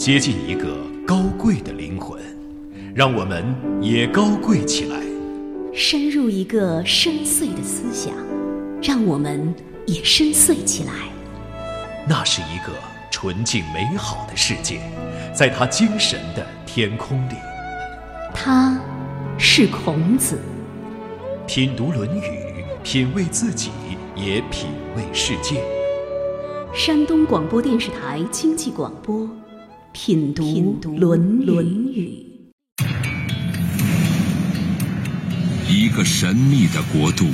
接近一个高贵的灵魂，让我们也高贵起来；深入一个深邃的思想，让我们也深邃起来。那是一个纯净美好的世界，在他精神的天空里。他是孔子。品读《论语》，品味自己，也品味世界。山东广播电视台经济广播，品读《论论语》。一个神秘的国度，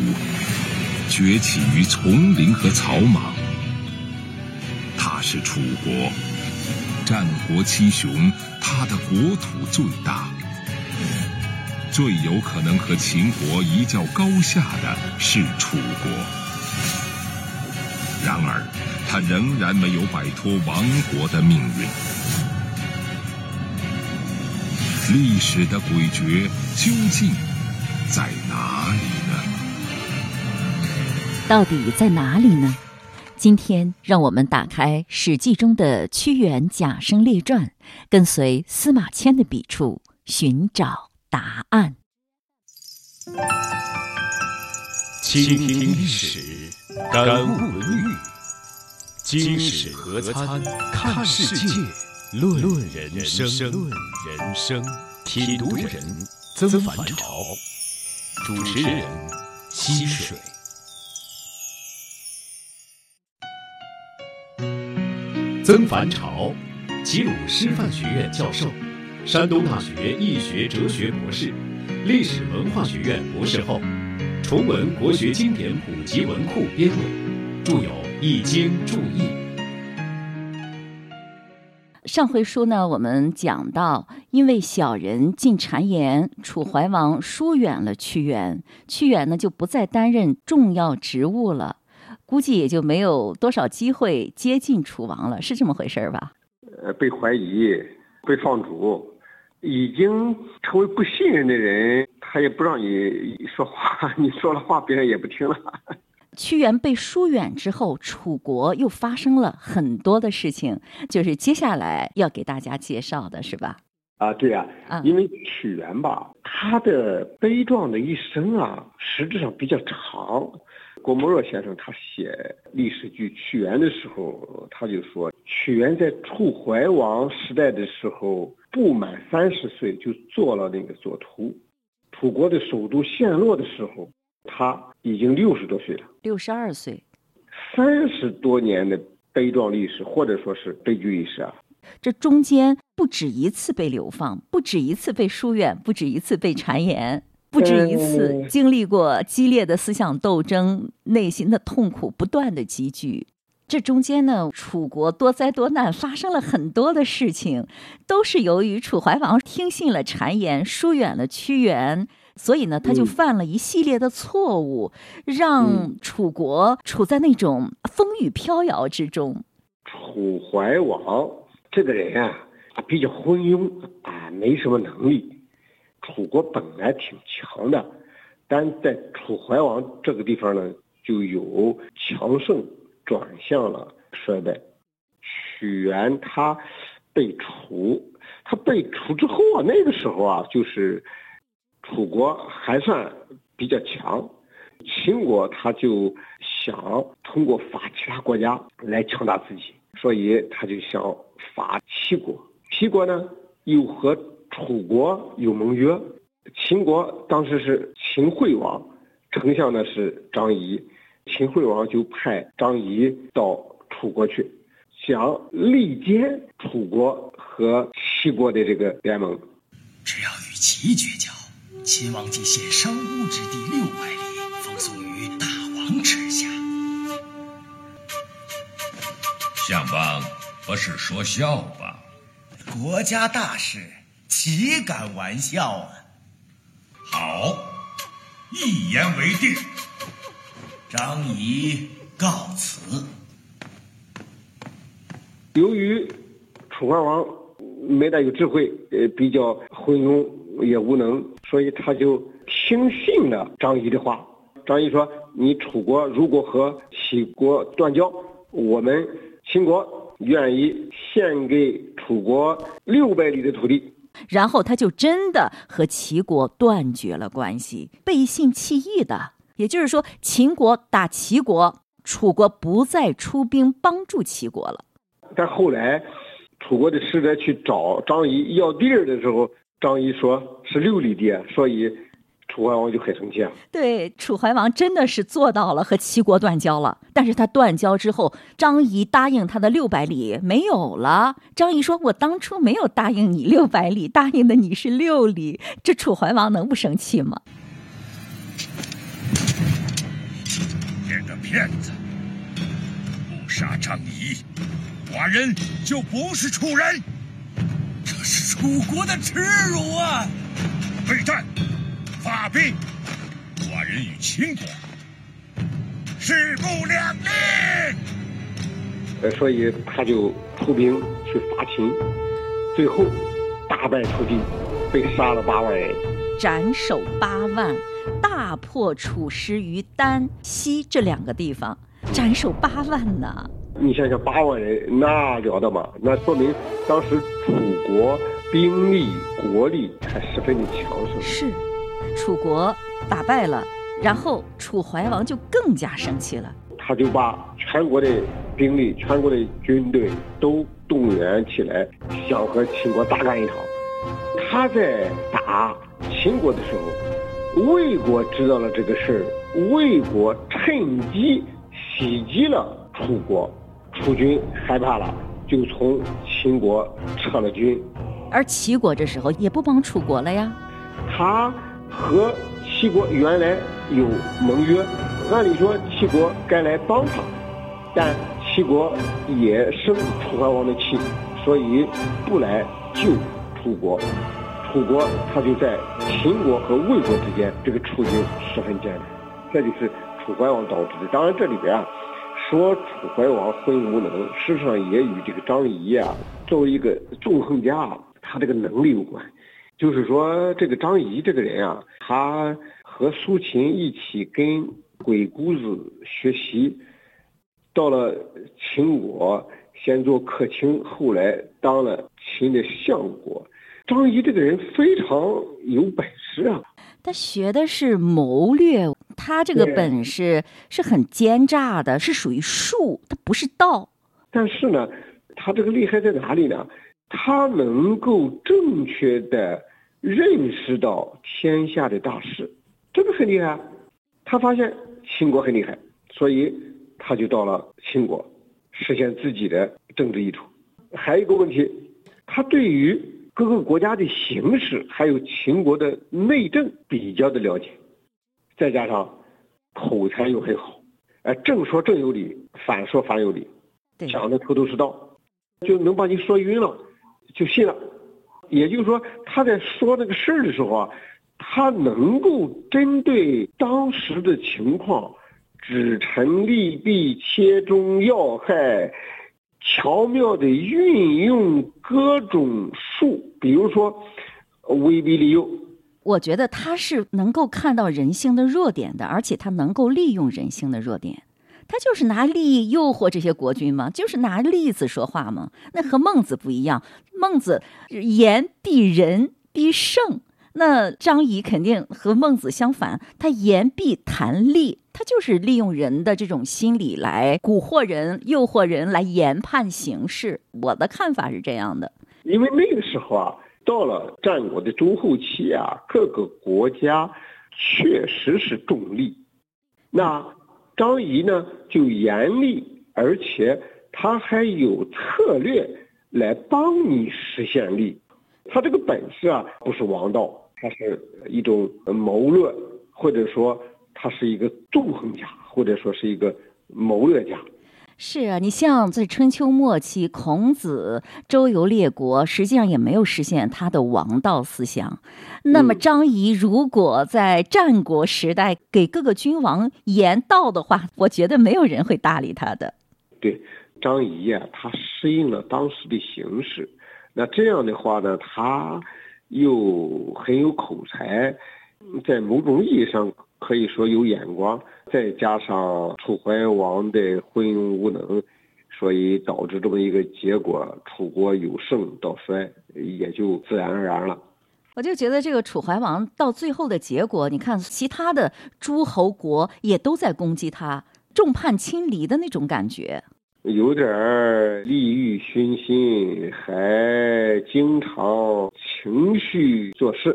崛起于丛林和草莽。它是楚国，战国七雄，它的国土最大。最有可能和秦国一较高下的是楚国，然而他仍然没有摆脱亡国的命运。历史的诡谲究竟在哪里呢？到底在哪里呢？今天让我们打开《史记》中的屈原《贾生列传》，跟随司马迁的笔触寻找。答案。倾听历史，感悟《论语》，经史合参，看世界，论人生，论人生。品读人曾凡朝，主持人溪水。曾凡朝，齐鲁师范学院教授。山东大学易学哲学博士，历史文化学院博士后，崇文国学经典普及文库编委，著有《易经注释》。上回书呢，我们讲到，因为小人进谗言，楚怀王疏远了屈原，屈原呢就不再担任重要职务了，估计也就没有多少机会接近楚王了，是这么回事吧？呃，被怀疑，被放逐。已经成为不信任的人，他也不让你说话，你说了话，别人也不听了。屈原被疏远之后，楚国又发生了很多的事情，就是接下来要给大家介绍的，是吧？啊，对呀，因为屈原吧，他的悲壮的一生啊，实质上比较长。郭沫若先生他写历史剧《屈原》的时候，他就说，屈原在楚怀王时代的时候。不满三十岁就做了那个左徒，楚国的首都陷落的时候，他已经六十多岁了，六十二岁，三十多年的悲壮历史或者说是悲剧历史啊！这中间不止一次被流放，不止一次被疏远，不止一次被谗言，不止一次经历过激烈的思想斗争，内心的痛苦不断的积聚。这中间呢，楚国多灾多难，发生了很多的事情，都是由于楚怀王听信了谗言，疏远了屈原，所以呢，他就犯了一系列的错误，让楚国处在那种风雨飘摇之中。楚怀王这个人啊，比较昏庸啊，没什么能力。楚国本来挺强的，但在楚怀王这个地方呢，就有强盛。转向了衰败，屈原他被除，他被除之后啊，那个时候啊，就是楚国还算比较强，秦国他就想通过伐其他国家来强大自己，所以他就想伐齐国。齐国呢又和楚国有盟约，秦国当时是秦惠王，丞相呢是张仪。秦惠王就派张仪到楚国去，想力歼楚国和齐国的这个联盟。只要与齐绝交，秦王即献商巫之地六百里，封送于大王之下。相邦不是说笑吧？国家大事，岂敢玩笑啊！好，一言为定。张仪告辞。由于楚怀王没大有智慧，呃，比较昏庸也无能，所以他就听信了张仪的话。张仪说：“你楚国如果和齐国断交，我们秦国愿意献给楚国六百里的土地。然后他就真的和齐国断绝了关系，背信弃义的。也就是说，秦国打齐国，楚国不再出兵帮助齐国了。但后来，楚国的使者去找张仪要地儿的时候，张仪说是六里地，所以。楚怀王就很生气啊！对，楚怀王真的是做到了和齐国断交了。但是他断交之后，张仪答应他的六百里没有了。张仪说：“我当初没有答应你 六百里，答应的你是六里。”这楚怀王能不生气吗？这个骗子！不杀张仪，寡人就不是楚人。这是楚国的耻辱啊！备战！发兵，寡人与秦国势不两立。呃，所以他就出兵去伐秦，最后大败楚军，被杀了八万人，斩首八万，大破楚师于丹、西这两个地方，斩首八万呢。你想想，八万人那了得嘛？那说明当时楚国兵力、国力还十分的强盛。是。楚国打败了，然后楚怀王就更加生气了。他就把全国的兵力、全国的军队都动员起来，想和秦国大干一场。他在打秦国的时候，魏国知道了这个事儿，魏国趁机袭击了楚国，楚军害怕了，就从秦国撤了军。而齐国这时候也不帮楚国了呀，他。和齐国原来有盟约，按理说齐国该来帮他，但齐国也生楚怀王的气，所以不来救楚国。楚国他就在秦国和魏国之间，这个处境十分艰难。这就是楚怀王导致的。当然这里边啊，说楚怀王昏无能，事实上也与这个张仪啊作为一个纵横家，他这个能力有关。就是说，这个张仪这个人啊，他和苏秦一起跟鬼谷子学习，到了秦国，先做客卿，后来当了秦的相国。张仪这个人非常有本事啊，他学的是谋略，他这个本事是很奸诈的，是属于术，他不是道。但是呢，他这个厉害在哪里呢？他能够正确的认识到天下的大事，这个很厉害。他发现秦国很厉害，所以他就到了秦国，实现自己的政治意图。还有一个问题，他对于各个国家的形势，还有秦国的内政比较的了解，再加上口才又很好，哎，正说正有理，反说反有理，讲的头头是道，就能把你说晕了。就信了，也就是说，他在说那个事儿的时候啊，他能够针对当时的情况，指陈利弊，切中要害，巧妙的运用各种术，比如说威逼利诱。我觉得他是能够看到人性的弱点的，而且他能够利用人性的弱点。他就是拿利益诱惑这些国君嘛，就是拿利子说话嘛。那和孟子不一样，孟子言必仁必胜，那张仪肯定和孟子相反，他言必谈利，他就是利用人的这种心理来蛊惑人、诱惑人来研判形势。我的看法是这样的，因为那个时候啊，到了战国的中后期啊，各个国家确实是重利，那。张仪呢就严厉，而且他还有策略来帮你实现利。他这个本事啊，不是王道，他是一种谋略，或者说他是一个纵横家，或者说是一个谋略家。是啊，你像在春秋末期，孔子周游列国，实际上也没有实现他的王道思想。那么张仪如果在战国时代给各个君王言道的话，我觉得没有人会搭理他的。对，张仪啊，他适应了当时的形势，那这样的话呢，他又很有口才，在某种意义上。可以说有眼光，再加上楚怀王的昏庸无能，所以导致这么一个结果，楚国由盛到衰，也就自然而然了。我就觉得这个楚怀王到最后的结果，你看其他的诸侯国也都在攻击他，众叛亲离的那种感觉，有点儿利欲熏心，还经常情绪做事。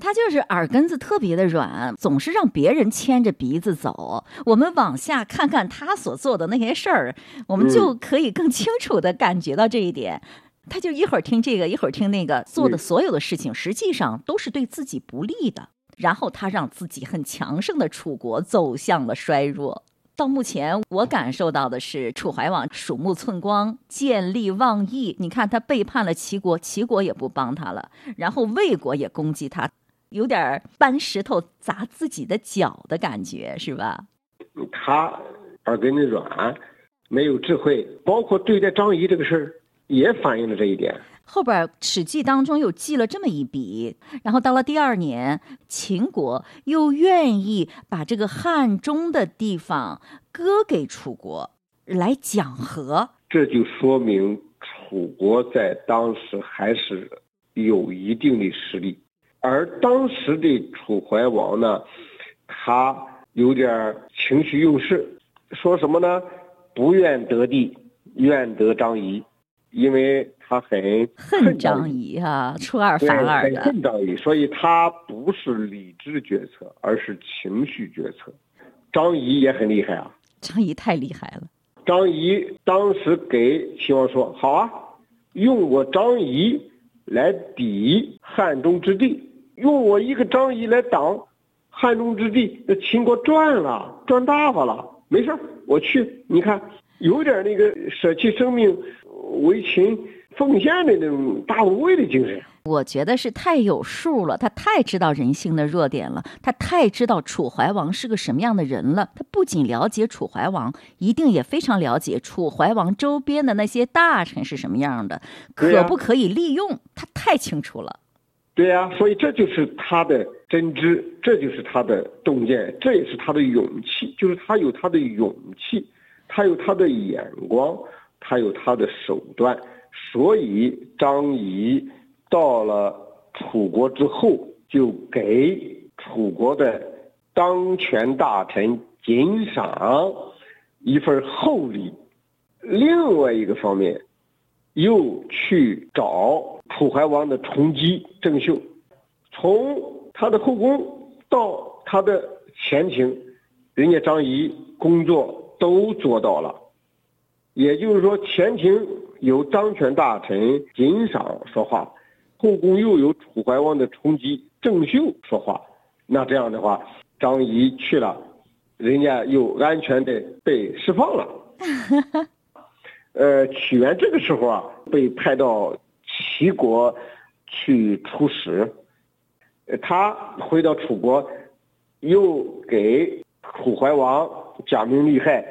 他就是耳根子特别的软，总是让别人牵着鼻子走。我们往下看看他所做的那些事儿，我们就可以更清楚的感觉到这一点。他就一会儿听这个，一会儿听那个，做的所有的事情实际上都是对自己不利的。然后他让自己很强盛的楚国走向了衰弱。到目前，我感受到的是楚怀王鼠目寸光、见利忘义。你看他背叛了齐国，齐国也不帮他了，然后魏国也攻击他，有点搬石头砸自己的脚的感觉，是吧？他耳根子软，没有智慧，包括对待张仪这个事儿。也反映了这一点。后边《史记》当中又记了这么一笔，然后到了第二年，秦国又愿意把这个汉中的地方割给楚国来讲和，这就说明楚国在当时还是有一定的实力，而当时的楚怀王呢，他有点情绪用事，说什么呢？不愿得地，愿得张仪。因为他很恨张仪哈，出尔反尔的。恨张仪，所以他不是理智决策，而是情绪决策。张仪也很厉害啊，张仪太厉害了。张仪当时给齐王说：“好啊，用我张仪来抵汉中之地，用我一个张仪来挡汉中之地，那秦国赚了，赚大发了。没事我去。你看，有点那个舍弃生命。”为秦奉献的那种大无畏的精神，我觉得是太有数了。他太知道人性的弱点了，他太知道楚怀王是个什么样的人了。他不仅了解楚怀王，一定也非常了解楚怀王周边的那些大臣是什么样的，可不可以利用？他太清楚了。对呀，所以这就是他的真知，这就是他的洞见，这也是他的勇气。就是他有他的勇气，他有他的眼光。他有他的手段，所以张仪到了楚国之后，就给楚国的当权大臣锦赏一份厚礼。另外一个方面，又去找楚怀王的重姬郑袖，从他的后宫到他的前庭，人家张仪工作都做到了。也就是说，前庭有张权大臣锦赏说话，后宫又有楚怀王的重姬郑袖说话，那这样的话，张仪去了，人家又安全的被释放了。呃，屈原这个时候啊，被派到齐国去出使，他回到楚国，又给楚怀王讲明利害，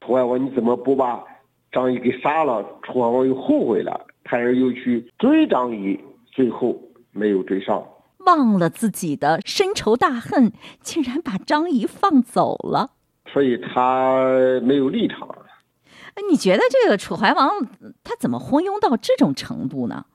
楚怀王你怎么不把？张仪给杀了，楚怀王又后悔了，派人又去追张仪，最后没有追上，忘了自己的深仇大恨，竟然把张仪放走了，所以他没有立场。你觉得这个楚怀王他怎么昏庸到这种程度呢？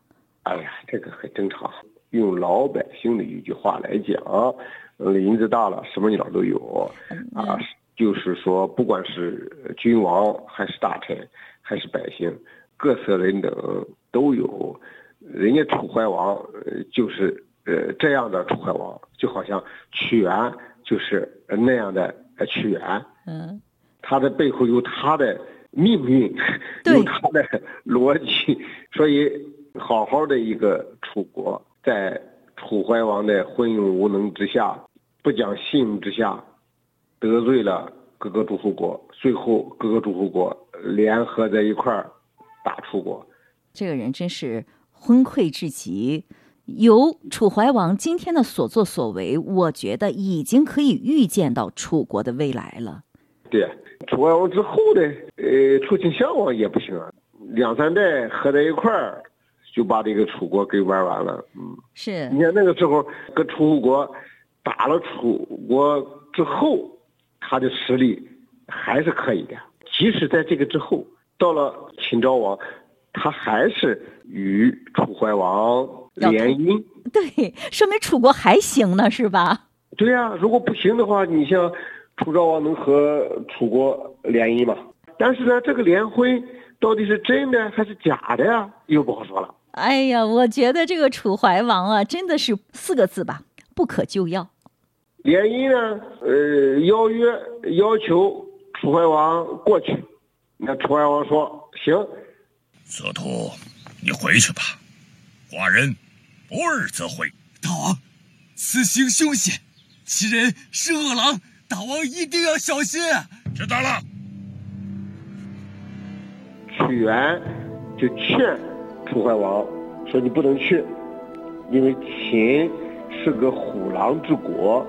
哎呀，这个很正常。用老百姓的一句话来讲，林子大了，什么鸟都有啊。就是说，不管是君王还是大臣。还是百姓，各色人等都有。人家楚怀王，呃，就是呃这样的楚怀王，就好像屈原就是那样的屈原。嗯，他的背后有他的命运，有他的逻辑。所以，好好的一个楚国，在楚怀王的昏庸无能之下，不讲信用之下，得罪了各个诸侯国，最后各个诸侯国。联合在一块儿打楚国，这个人真是昏聩至极。由楚怀王今天的所作所为，我觉得已经可以预见到楚国的未来了。对，楚怀王之后的呃，楚顷襄王也不行啊，两三代合在一块儿就把这个楚国给玩完了。嗯，是。你看那个时候跟楚国国打了楚国之后，他的实力还是可以的。即使在这个之后，到了秦昭王，他还是与楚怀王联姻。对，说明楚国还行呢，是吧？对呀，如果不行的话，你像楚昭王能和楚国联姻吗？但是呢，这个联婚到底是真的还是假的呀？又不好说了。哎呀，我觉得这个楚怀王啊，真的是四个字吧，不可救药。联姻呢，呃，邀约要求楚怀王过去，那楚怀王说行。司徒，你回去吧，寡人不日则回。大王，此行凶险，其人是恶狼，大王一定要小心。知道了。屈原就劝楚怀王说：“你不能去，因为秦是个虎狼之国。”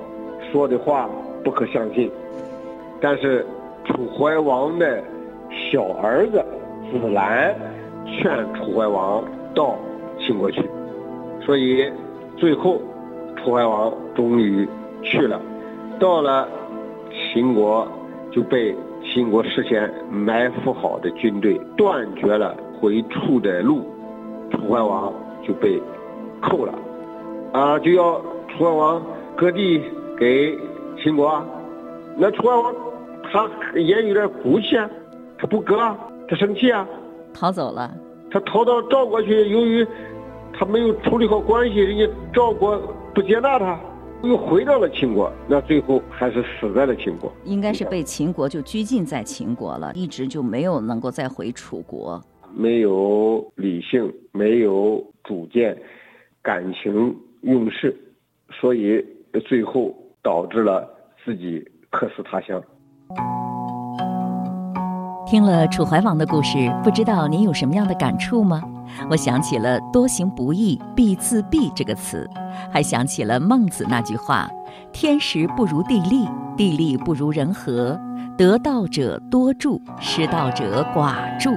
说的话不可相信，但是楚怀王的小儿子子兰劝楚怀王到秦国去，所以最后楚怀王终于去了。到了秦国，就被秦国事先埋伏好的军队断绝了回楚的路，楚怀王就被扣了，啊，就要楚怀王割地。给秦国，那楚怀王他也有点骨气啊，他不割，他生气啊，逃走了。他逃到赵国去，由于他没有处理好关系，人家赵国不接纳他，又回到了秦国。那最后还是死在了秦国。应该是被秦国就拘禁在秦国了，一直就没有能够再回楚国。没有理性，没有主见，感情用事，所以最后。导致了自己客死他乡。听了楚怀王的故事，不知道您有什么样的感触吗？我想起了“多行不义必自毙”这个词，还想起了孟子那句话：“天时不如地利，地利不如人和。得道者多助，失道者寡助。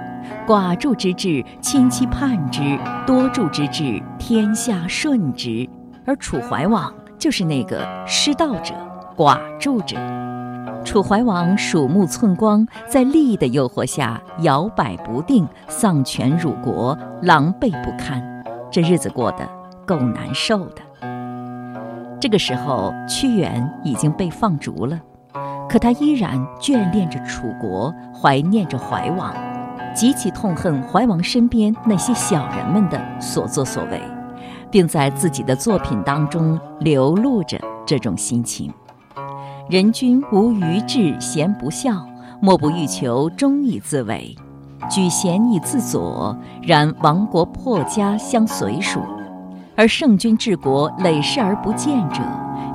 寡助之至，亲戚叛之；多助之至，天下顺之。”而楚怀王。就是那个失道者、寡助者。楚怀王鼠目寸光，在利益的诱惑下摇摆不定，丧权辱国，狼狈不堪。这日子过得够难受的。这个时候，屈原已经被放逐了，可他依然眷恋着楚国，怀念着怀王，极其痛恨怀王身边那些小人们的所作所为。并在自己的作品当中流露着这种心情。人君无愚智贤不肖，莫不欲求忠以自为，举贤以自佐。然亡国破家相随属，而圣君治国累世而不见者，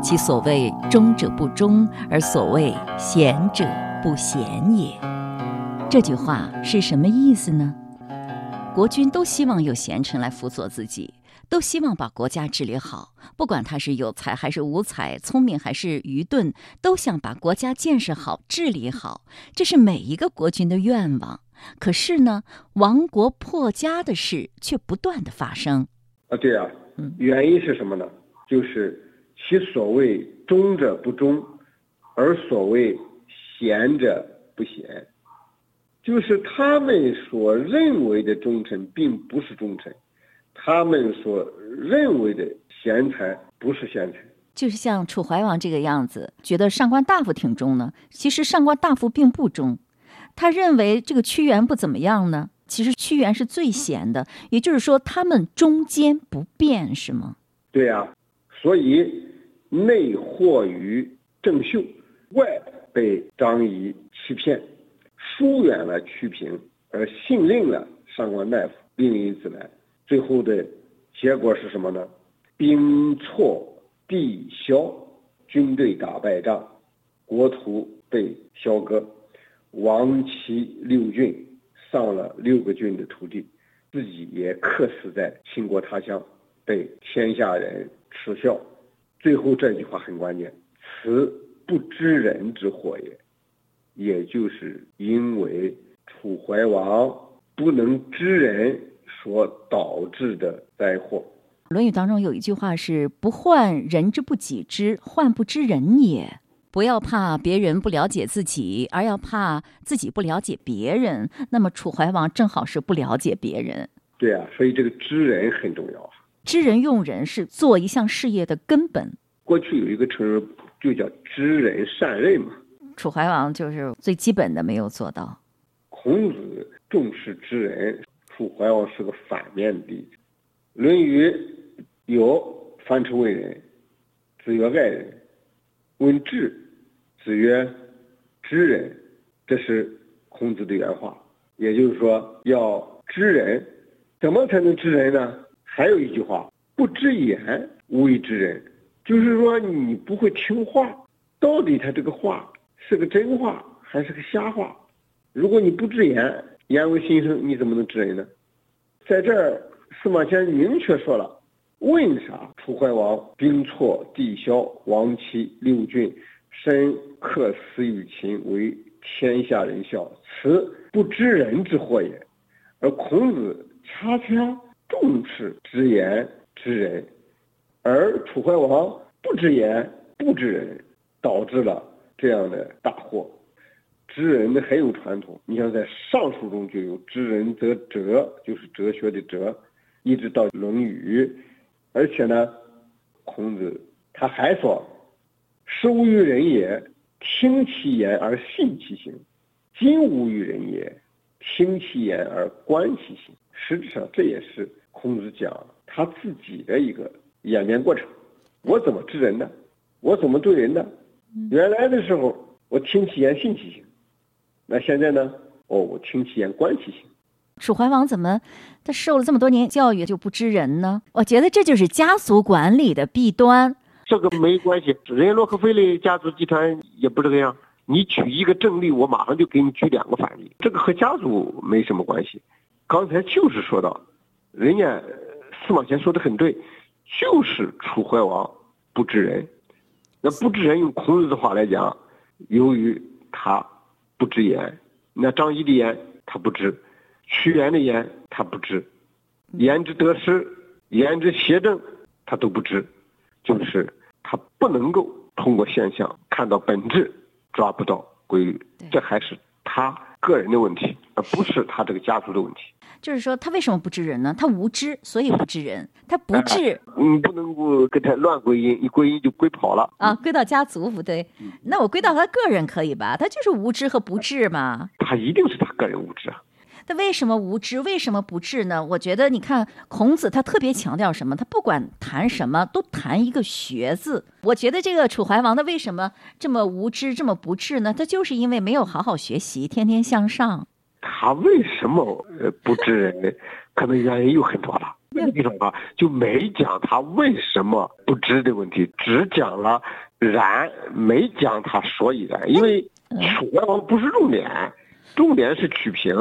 其所谓忠者不忠，而所谓贤者不贤也。这句话是什么意思呢？国君都希望有贤臣来辅佐自己。都希望把国家治理好，不管他是有才还是无才，聪明还是愚钝，都想把国家建设好、治理好，这是每一个国君的愿望。可是呢，亡国破家的事却不断的发生。啊，对啊，原因是什么呢？就是其所谓忠者不忠，而所谓贤者不贤，就是他们所认为的忠臣，并不是忠臣。他们所认为的贤才不是贤才，就是像楚怀王这个样子，觉得上官大夫挺忠呢。其实上官大夫并不忠，他认为这个屈原不怎么样呢。其实屈原是最贤的，也就是说他们中间不变，是吗？对呀，所以内惑于郑袖，外被张仪欺骗，疏远了屈平，而信任了上官大夫，并以子来。最后的结果是什么呢？兵挫地消，军队打败仗，国土被消割，亡其六郡，上了六个郡的土地，自己也客死在秦国他乡，被天下人耻笑。最后这句话很关键：“此不知人之祸也。”也就是因为楚怀王不能知人。所导致的灾祸，《论语》当中有一句话是“不患人之不己知，患不知人也”。不要怕别人不了解自己，而要怕自己不了解别人。那么楚怀王正好是不了解别人。对啊，所以这个知人很重要啊。知人用人是做一项事业的根本。过去有一个成语就叫知人善任嘛。楚怀王就是最基本的没有做到。孔子重视知人，楚怀王是个反面的例子。《论语》有樊迟问仁，子曰爱人；问智，子曰知人。这是孔子的原话，也就是说要知人。怎么才能知人呢？还有一句话：不知言无以知人。就是说你不会听话，到底他这个话是个真话还是个瞎话？如果你不知言，言为心声，你怎么能知人呢？在这儿，司马迁明确说了，为啥楚怀王兵挫地消，亡其六郡，身客死于秦，为天下人笑，此不知人之祸也。而孔子恰恰重视知言知人，而楚怀王不知言不知人，导致了这样的大祸。知人的很有传统，你像在《尚书》中就有“知人则哲”，就是哲学的哲，一直到《论语》，而且呢，孔子他还说：“事无于人也，听其言而信其行；今无于人也，听其言而观其行。”实质上，这也是孔子讲他自己的一个演变过程。我怎么知人呢？我怎么对人呢？原来的时候，我听其言，信其行。那现在呢？哦，我听其言，观其行。楚怀王怎么他受了这么多年教育就不知人呢？我觉得这就是家族管理的弊端。这个没关系，人家洛克菲勒家族集团也不这个样。你举一个正例，我马上就给你举两个反例。这个和家族没什么关系。刚才就是说到，人家司马迁说的很对，就是楚怀王不知人。那不知人，用孔子的话来讲，由于他。不知言，那张仪的言他不知，屈原的言他不知，言之得失、言之邪正他都不知，就是他不能够通过现象看到本质，抓不到规律，这还是他个人的问题，而不是他这个家族的问题。就是说，他为什么不知人呢？他无知，所以不知人。他不治，你不能够给他乱归因，一归因就归跑了啊！归到家族不对，那我归到他个人可以吧？他就是无知和不智嘛。他一定是他个人无知啊。他为什么无知？为什么不治呢？我觉得，你看孔子，他特别强调什么？他不管谈什么都谈一个学字。我觉得这个楚怀王他为什么这么无知，这么不治呢？他就是因为没有好好学习，天天向上。他为什么呃不知人呢？可能原因有很多了。那个地方啊，就没讲他为什么不知的问题，只讲了然，没讲他所以然。因为楚怀王不是重点，重点是曲平。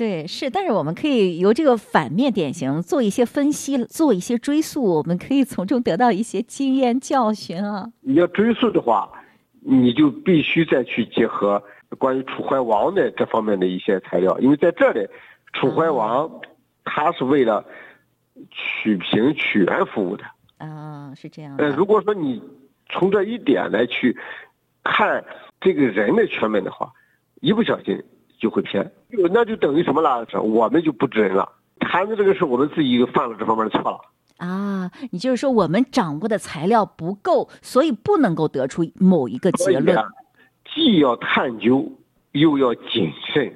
对，是。但是我们可以由这个反面典型做一些分析，做一些追溯，我们可以从中得到一些经验教训啊。你要追溯的话，你就必须再去结合。关于楚怀王的这方面的一些材料，因为在这里，楚怀王他是为了取平屈原服务的啊，是这样。呃，如果说你从这一点来去看这个人的全面的话，一不小心就会偏，那就等于什么了？我们就不知人了。谈的这个事我们自己犯了这方面的错了啊。你就是说我们掌握的材料不够，所以不能够得出某一个结论。既要探究，又要谨慎。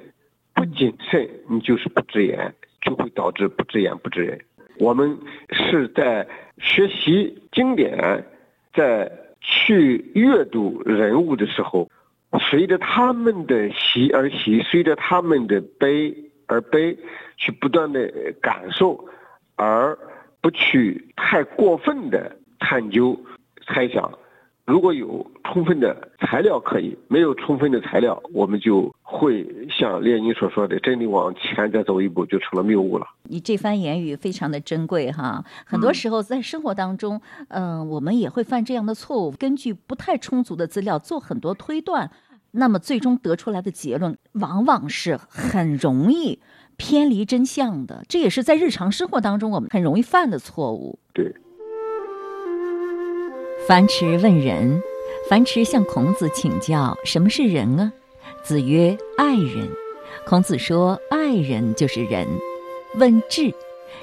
不谨慎，你就是不直言，就会导致不直言不直人。我们是在学习经典，在去阅读人物的时候，随着他们的喜而喜，随着他们的悲而悲，去不断的感受，而不去太过分的探究、猜想。如果有充分的材料可以，没有充分的材料，我们就会像列宁所说的，真的往前再走一步，就成了谬误了。你这番言语非常的珍贵哈，很多时候在生活当中，嗯，我们也会犯这样的错误，根据不太充足的资料做很多推断，那么最终得出来的结论往往是很容易偏离真相的，这也是在日常生活当中我们很容易犯的错误。对。樊迟问仁，樊迟向孔子请教什么是仁啊？子曰：爱人。孔子说：爱人就是仁。问智，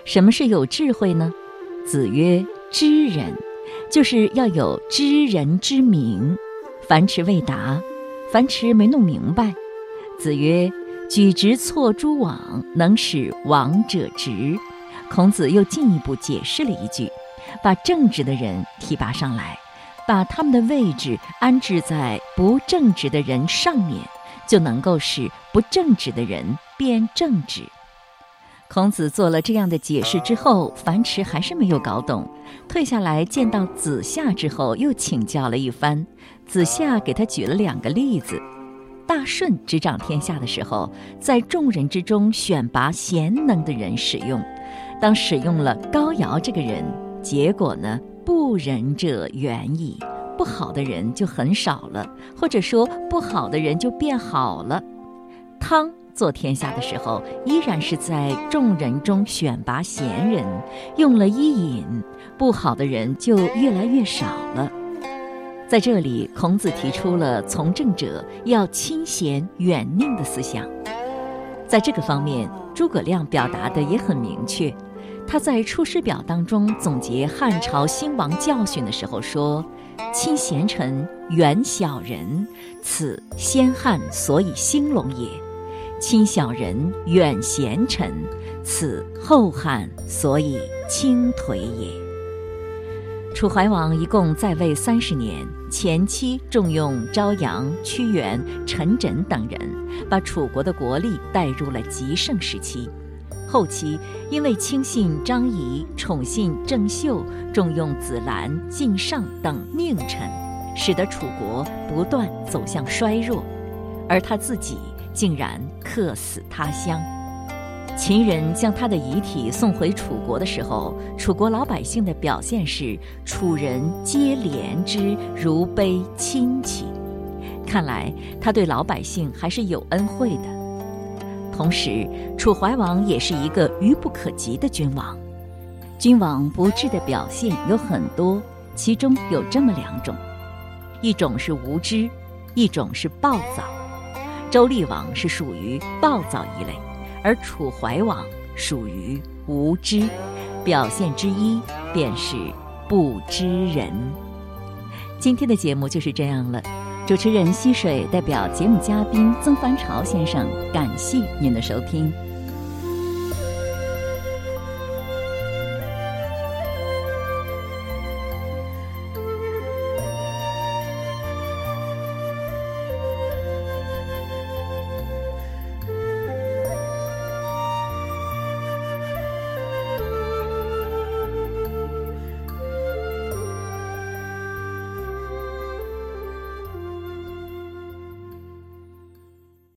什么是有智慧呢？子曰：知人，就是要有知人之明。樊迟未答，樊迟没弄明白。子曰：举直错诸枉，能使枉者直。孔子又进一步解释了一句，把正直的人提拔上来。把他们的位置安置在不正直的人上面，就能够使不正直的人变正直。孔子做了这样的解释之后，樊迟还是没有搞懂，退下来见到子夏之后，又请教了一番。子夏给他举了两个例子：大舜执掌天下的时候，在众人之中选拔贤能的人使用，当使用了高尧这个人，结果呢？不仁者远矣，不好的人就很少了，或者说不好的人就变好了。汤做天下的时候，依然是在众人中选拔贤人，用了伊尹，不好的人就越来越少了。在这里，孔子提出了从政者要亲贤远佞的思想，在这个方面，诸葛亮表达的也很明确。他在《出师表》当中总结汉朝兴亡教训的时候说：“亲贤臣，远小人，此先汉所以兴隆也；亲小人，远贤臣，此后汉所以倾颓也。”楚怀王一共在位三十年，前期重用昭阳、屈原、陈轸等人，把楚国的国力带入了极盛时期。后期因为轻信张仪、宠信郑袖、重用子兰、靳尚等佞臣，使得楚国不断走向衰弱，而他自己竟然客死他乡。秦人将他的遗体送回楚国的时候，楚国老百姓的表现是楚人皆怜之如悲亲戚，看来他对老百姓还是有恩惠的。同时，楚怀王也是一个愚不可及的君王。君王不智的表现有很多，其中有这么两种：一种是无知，一种是暴躁。周厉王是属于暴躁一类，而楚怀王属于无知。表现之一便是不知人。今天的节目就是这样了。主持人溪水代表节目嘉宾曾凡朝先生，感谢您的收听。